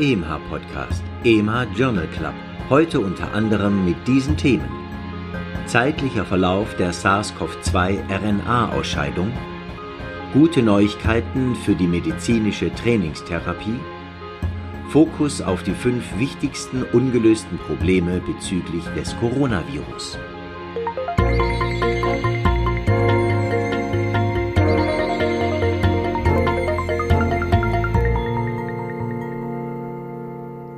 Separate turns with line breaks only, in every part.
EMH Podcast, EMH Journal Club, heute unter anderem mit diesen Themen. Zeitlicher Verlauf der SARS-CoV-2 RNA-Ausscheidung, gute Neuigkeiten für die medizinische Trainingstherapie, Fokus auf die fünf wichtigsten ungelösten Probleme bezüglich des Coronavirus.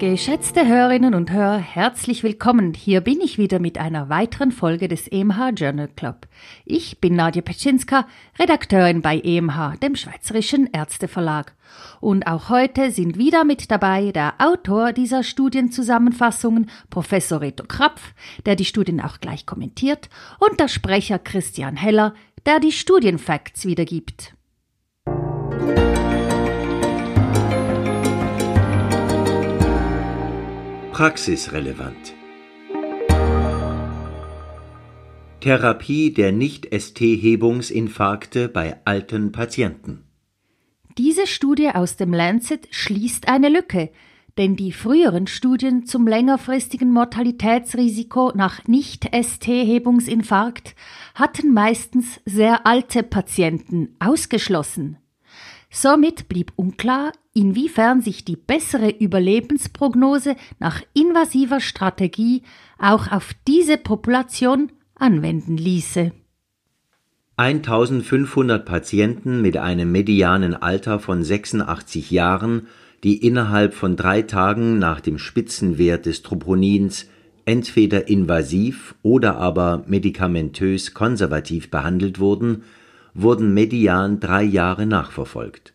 Geschätzte Hörerinnen und Hörer, herzlich willkommen. Hier bin ich wieder mit einer weiteren Folge des EMH Journal Club. Ich bin Nadja Petschinska, Redakteurin bei EMH, dem Schweizerischen Ärzteverlag. Und auch heute sind wieder mit dabei der Autor dieser Studienzusammenfassungen, Professor Reto Krapf, der die Studien auch gleich kommentiert, und der Sprecher Christian Heller, der die Studienfacts wiedergibt.
Praxisrelevant Therapie der Nicht-ST-Hebungsinfarkte bei alten Patienten
Diese Studie aus dem Lancet schließt eine Lücke, denn die früheren Studien zum längerfristigen Mortalitätsrisiko nach Nicht-ST-Hebungsinfarkt hatten meistens sehr alte Patienten ausgeschlossen. Somit blieb unklar, inwiefern sich die bessere Überlebensprognose nach invasiver Strategie auch auf diese Population anwenden ließe.
1500 Patienten mit einem medianen Alter von 86 Jahren, die innerhalb von drei Tagen nach dem Spitzenwert des Troponins entweder invasiv oder aber medikamentös konservativ behandelt wurden, wurden median drei Jahre nachverfolgt.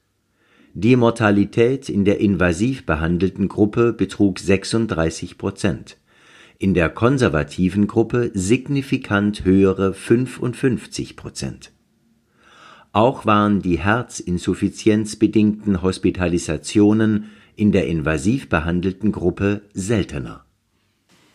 Die Mortalität in der invasiv behandelten Gruppe betrug 36 Prozent, in der konservativen Gruppe signifikant höhere 55 Prozent. Auch waren die herzinsuffizienzbedingten Hospitalisationen in der invasiv behandelten Gruppe seltener.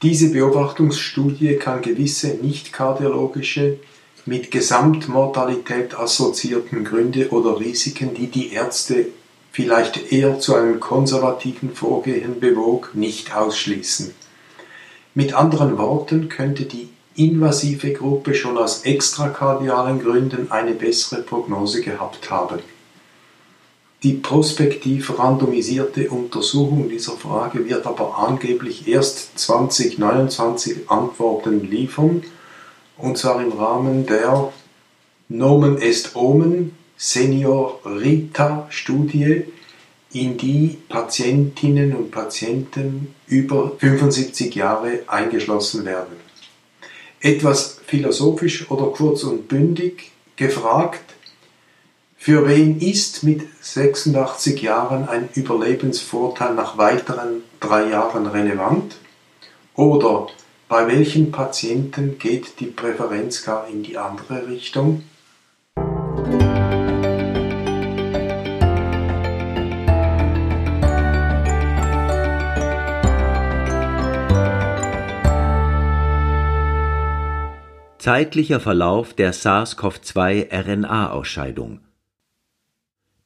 Diese Beobachtungsstudie kann gewisse nicht-kardiologische mit Gesamtmortalität assoziierten Gründe oder Risiken, die die Ärzte vielleicht eher zu einem konservativen Vorgehen bewog, nicht ausschließen. Mit anderen Worten könnte die invasive Gruppe schon aus extrakardialen Gründen eine bessere Prognose gehabt haben. Die prospektiv randomisierte Untersuchung dieser Frage wird aber angeblich erst 2029 Antworten liefern und zwar im Rahmen der Nomen est Omen Seniorita-Studie, in die Patientinnen und Patienten über 75 Jahre eingeschlossen werden. Etwas philosophisch oder kurz und bündig gefragt, für wen ist mit 86 Jahren ein Überlebensvorteil nach weiteren drei Jahren relevant? Oder bei welchen Patienten geht die Präferenz gar in die andere Richtung?
Zeitlicher Verlauf der SARS-CoV-2 RNA-Ausscheidung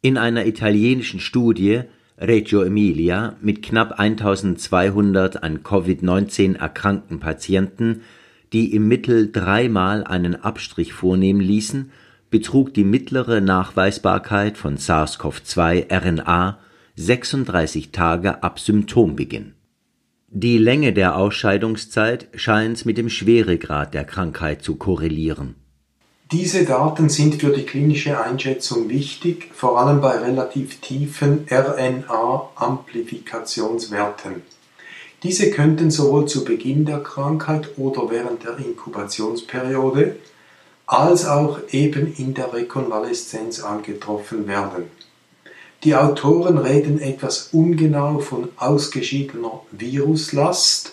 In einer italienischen Studie Reggio Emilia mit knapp 1200 an Covid-19 erkrankten Patienten, die im Mittel dreimal einen Abstrich vornehmen ließen, betrug die mittlere Nachweisbarkeit von SARS-CoV-2-RNA 36 Tage ab Symptombeginn. Die Länge der Ausscheidungszeit scheint mit dem Schweregrad der Krankheit zu korrelieren
diese Daten sind für die klinische Einschätzung wichtig, vor allem bei relativ tiefen RNA-Amplifikationswerten. Diese könnten sowohl zu Beginn der Krankheit oder während der Inkubationsperiode als auch eben in der Rekonvaleszenz angetroffen werden. Die Autoren reden etwas ungenau von ausgeschiedener Viruslast,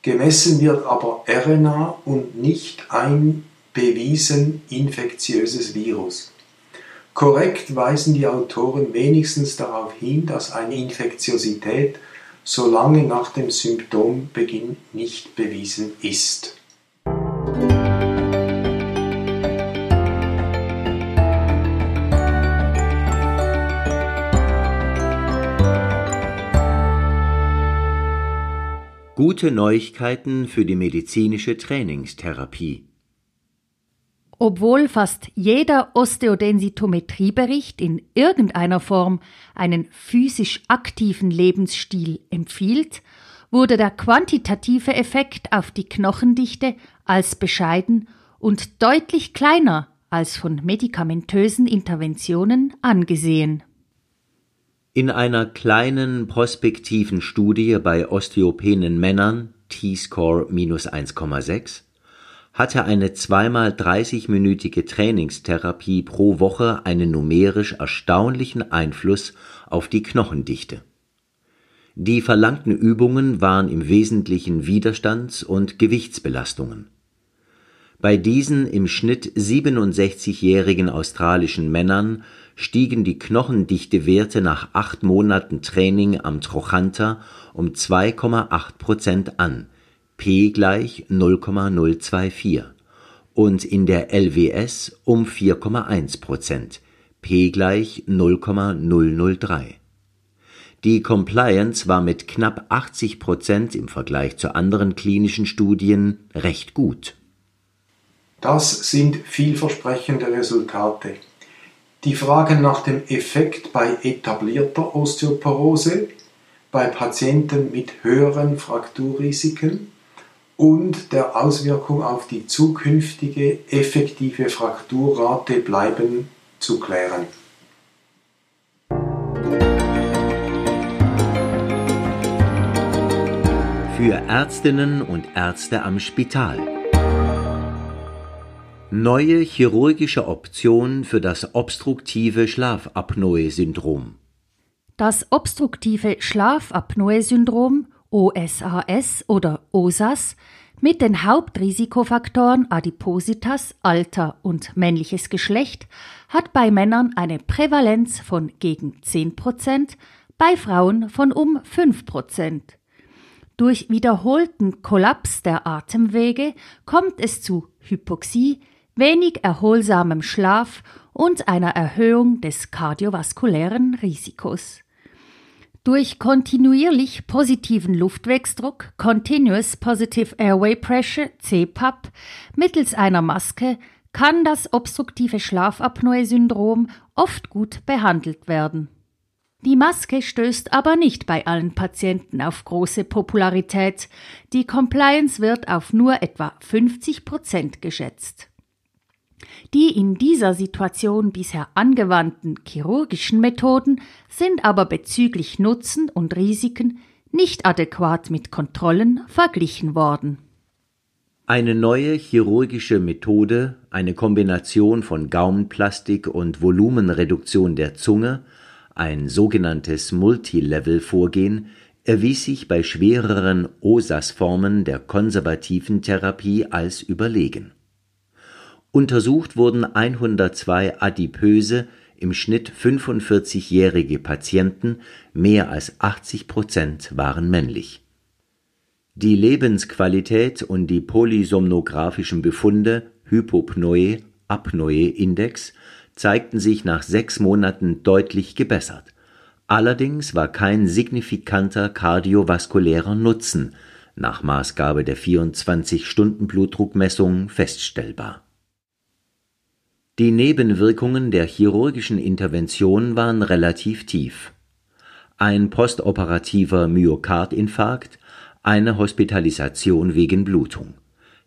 gemessen wird aber RNA und nicht ein bewiesen infektiöses Virus. Korrekt weisen die Autoren wenigstens darauf hin, dass eine Infektiosität so lange nach dem Symptombeginn nicht bewiesen ist.
Gute Neuigkeiten für die medizinische Trainingstherapie.
Obwohl fast jeder Osteodensitometriebericht in irgendeiner Form einen physisch aktiven Lebensstil empfiehlt, wurde der quantitative Effekt auf die Knochendichte als bescheiden und deutlich kleiner als von medikamentösen Interventionen angesehen.
In einer kleinen prospektiven Studie bei osteopenen Männern T-Score minus 1,6 hatte eine zweimal 30-minütige Trainingstherapie pro Woche einen numerisch erstaunlichen Einfluss auf die Knochendichte. Die verlangten Übungen waren im Wesentlichen Widerstands- und Gewichtsbelastungen. Bei diesen im Schnitt 67-jährigen australischen Männern stiegen die Knochendichtewerte nach acht Monaten Training am Trochanter um 2,8 Prozent an P gleich 0,024 und in der LWS um 4,1 Prozent, P gleich 0,003. Die Compliance war mit knapp 80 Prozent im Vergleich zu anderen klinischen Studien recht gut.
Das sind vielversprechende Resultate. Die Frage nach dem Effekt bei etablierter Osteoporose, bei Patienten mit höheren Frakturrisiken und der Auswirkung auf die zukünftige effektive Frakturrate bleiben zu klären.
Für Ärztinnen und Ärzte am Spital. Neue chirurgische Option für das obstruktive Schlafapnoe-Syndrom.
Das obstruktive Schlafapnoe-Syndrom OSAS oder OSAS mit den Hauptrisikofaktoren Adipositas, Alter und männliches Geschlecht hat bei Männern eine Prävalenz von gegen 10%, bei Frauen von um 5%. Durch wiederholten Kollaps der Atemwege kommt es zu Hypoxie, wenig erholsamem Schlaf und einer Erhöhung des kardiovaskulären Risikos. Durch kontinuierlich positiven Luftwegsdruck, Continuous Positive Airway Pressure, CPAP, mittels einer Maske kann das obstruktive Schlafapnoe-Syndrom oft gut behandelt werden. Die Maske stößt aber nicht bei allen Patienten auf große Popularität. Die Compliance wird auf nur etwa 50 Prozent geschätzt. Die in dieser Situation bisher angewandten chirurgischen Methoden sind aber bezüglich Nutzen und Risiken nicht adäquat mit Kontrollen verglichen worden.
Eine neue chirurgische Methode, eine Kombination von Gaumenplastik und Volumenreduktion der Zunge, ein sogenanntes Multilevel-Vorgehen, erwies sich bei schwereren OSAS-Formen der konservativen Therapie als überlegen Untersucht wurden 102 adipöse, im Schnitt 45-jährige Patienten, mehr als 80 Prozent waren männlich. Die Lebensqualität und die polysomnographischen Befunde Hypopnoe, Apnoe-Index zeigten sich nach sechs Monaten deutlich gebessert. Allerdings war kein signifikanter kardiovaskulärer Nutzen nach Maßgabe der 24-Stunden-Blutdruckmessung feststellbar die Nebenwirkungen der chirurgischen Intervention waren relativ tief: ein postoperativer Myokardinfarkt, eine Hospitalisation wegen Blutung.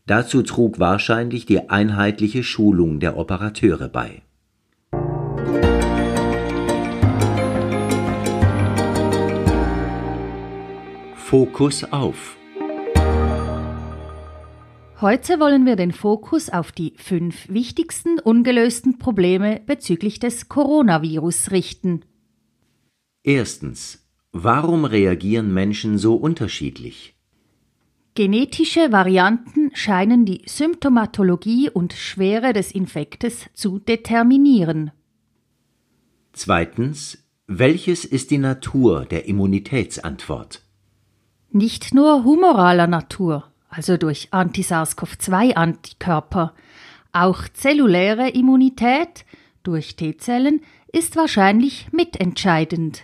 Dazu trug wahrscheinlich die einheitliche Schulung der Operateure bei. Fokus auf
Heute wollen wir den Fokus auf die fünf wichtigsten ungelösten Probleme bezüglich des Coronavirus richten.
Erstens. Warum reagieren Menschen so unterschiedlich?
Genetische Varianten scheinen die Symptomatologie und Schwere des Infektes zu determinieren.
Zweitens. Welches ist die Natur der Immunitätsantwort?
Nicht nur humoraler Natur also durch Anti-SARS-CoV-2-Antikörper. Auch zelluläre Immunität durch T-Zellen ist wahrscheinlich mitentscheidend.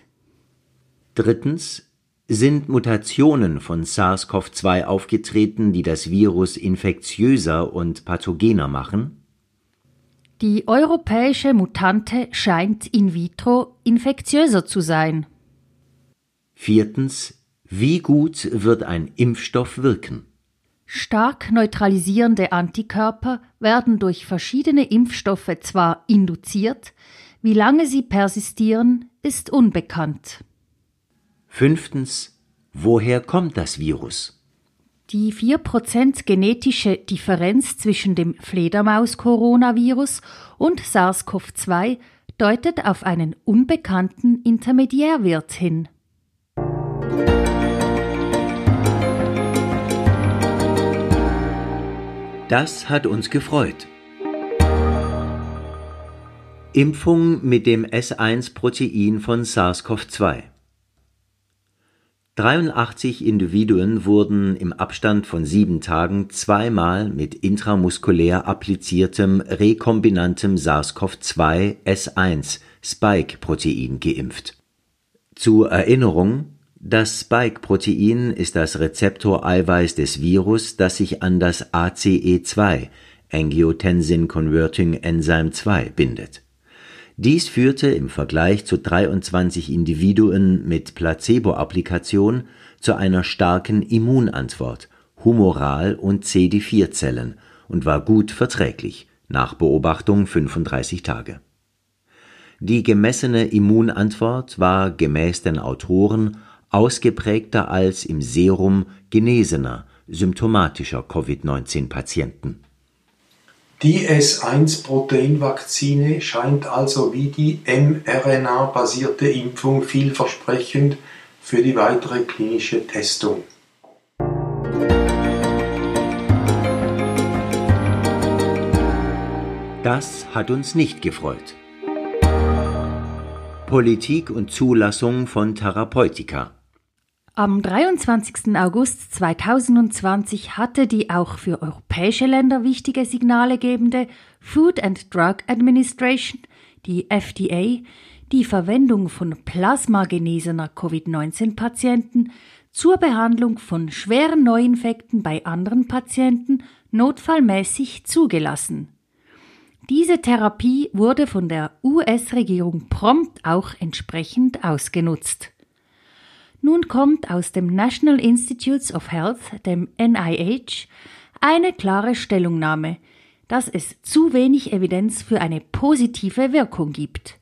Drittens. Sind Mutationen von SARS-CoV-2 aufgetreten, die das Virus infektiöser und pathogener machen?
Die europäische Mutante scheint in vitro infektiöser zu sein.
Viertens. Wie gut wird ein Impfstoff wirken?
Stark neutralisierende Antikörper werden durch verschiedene Impfstoffe zwar induziert, wie lange sie persistieren, ist unbekannt.
Fünftens. Woher kommt das Virus?
Die 4% genetische Differenz zwischen dem Fledermaus-Coronavirus und SARS-CoV-2 deutet auf einen unbekannten Intermediärwirt hin.
Das hat uns gefreut. Impfung mit dem S1-Protein von SARS-CoV-2 83 Individuen wurden im Abstand von sieben Tagen zweimal mit intramuskulär appliziertem rekombinantem SARS-CoV-2 S1 Spike-Protein geimpft. Zur Erinnerung, das Spike-Protein ist das Rezeptoreiweiß des Virus, das sich an das ACE2 Angiotensin Converting Enzyme 2 bindet dies führte im Vergleich zu 23 Individuen mit Placebo-Applikation zu einer starken Immunantwort (Humoral und CD4-Zellen) und war gut verträglich (nach Beobachtung 35 Tage). Die gemessene Immunantwort war gemäß den Autoren ausgeprägter als im Serum genesener symptomatischer Covid-19-Patienten
die S1-Proteinvakzine scheint also wie die mRNA-basierte Impfung vielversprechend für die weitere klinische Testung.
Das hat uns nicht gefreut. Politik und Zulassung von Therapeutika
am 23. August 2020 hatte die auch für europäische Länder wichtige Signale gebende Food and Drug Administration, die FDA, die Verwendung von plasmagenesener Covid-19-Patienten zur Behandlung von schweren Neuinfekten bei anderen Patienten notfallmäßig zugelassen. Diese Therapie wurde von der US-Regierung prompt auch entsprechend ausgenutzt. Nun kommt aus dem National Institutes of Health, dem NIH, eine klare Stellungnahme, dass es zu wenig Evidenz für eine positive Wirkung gibt.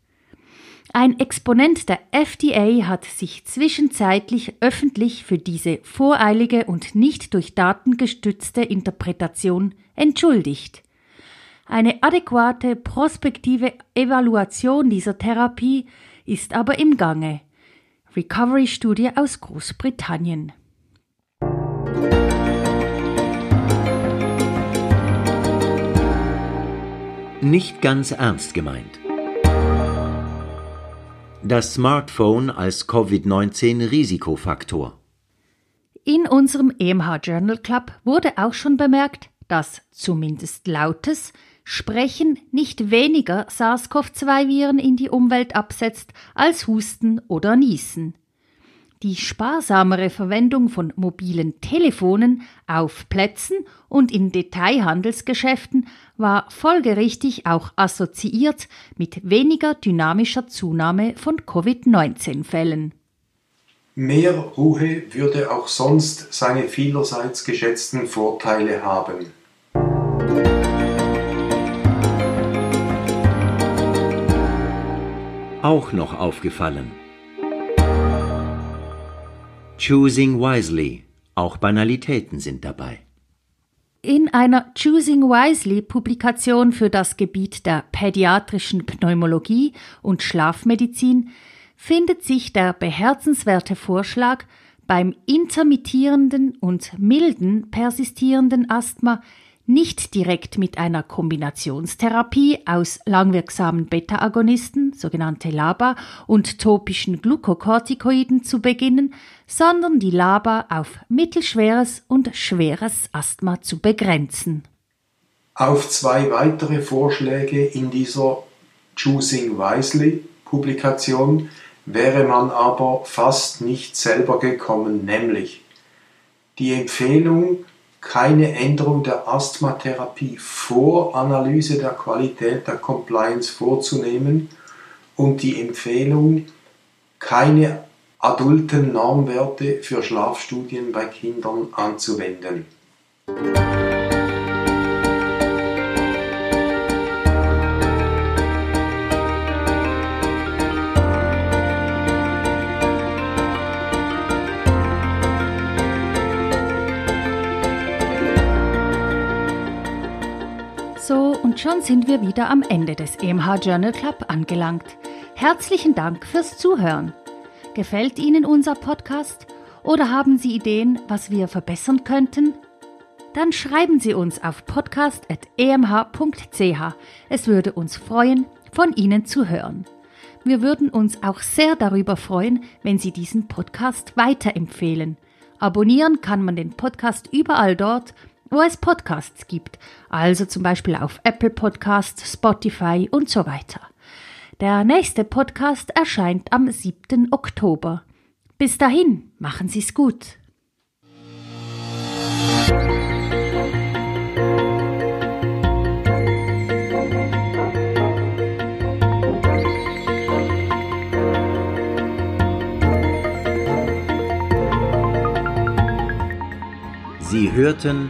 Ein Exponent der FDA hat sich zwischenzeitlich öffentlich für diese voreilige und nicht durch Daten gestützte Interpretation entschuldigt. Eine adäquate prospektive Evaluation dieser Therapie ist aber im Gange. Recovery-Studie aus Großbritannien.
Nicht ganz ernst gemeint. Das Smartphone als Covid-19-Risikofaktor.
In unserem EMH Journal Club wurde auch schon bemerkt, dass zumindest lautes Sprechen nicht weniger SARS-CoV-2-Viren in die Umwelt absetzt als Husten oder Niesen. Die sparsamere Verwendung von mobilen Telefonen auf Plätzen und in Detailhandelsgeschäften war folgerichtig auch assoziiert mit weniger dynamischer Zunahme von Covid-19-Fällen.
Mehr Ruhe würde auch sonst seine vielerseits geschätzten Vorteile haben.
Auch noch aufgefallen. Choosing Wisely, auch Banalitäten sind dabei.
In einer Choosing Wisely Publikation für das Gebiet der pädiatrischen Pneumologie und Schlafmedizin findet sich der beherzenswerte Vorschlag, beim intermittierenden und milden persistierenden Asthma nicht direkt mit einer Kombinationstherapie aus langwirksamen Beta-Agonisten, sogenannte LABA, und topischen Glukokortikoiden zu beginnen, sondern die LABA auf mittelschweres und schweres Asthma zu begrenzen.
Auf zwei weitere Vorschläge in dieser Choosing Wisely Publikation wäre man aber fast nicht selber gekommen, nämlich die Empfehlung, keine Änderung der Asthmatherapie vor Analyse der Qualität der Compliance vorzunehmen und die Empfehlung, keine adulten Normwerte für Schlafstudien bei Kindern anzuwenden.
So, und schon sind wir wieder am Ende des EMH Journal Club angelangt. Herzlichen Dank fürs Zuhören. Gefällt Ihnen unser Podcast oder haben Sie Ideen, was wir verbessern könnten? Dann schreiben Sie uns auf podcast.emh.ch. Es würde uns freuen, von Ihnen zu hören. Wir würden uns auch sehr darüber freuen, wenn Sie diesen Podcast weiterempfehlen. Abonnieren kann man den Podcast überall dort, wo es Podcasts gibt, also zum Beispiel auf Apple Podcasts, Spotify und so weiter. Der nächste Podcast erscheint am 7. Oktober. Bis dahin, machen Sie's gut.
Sie hörten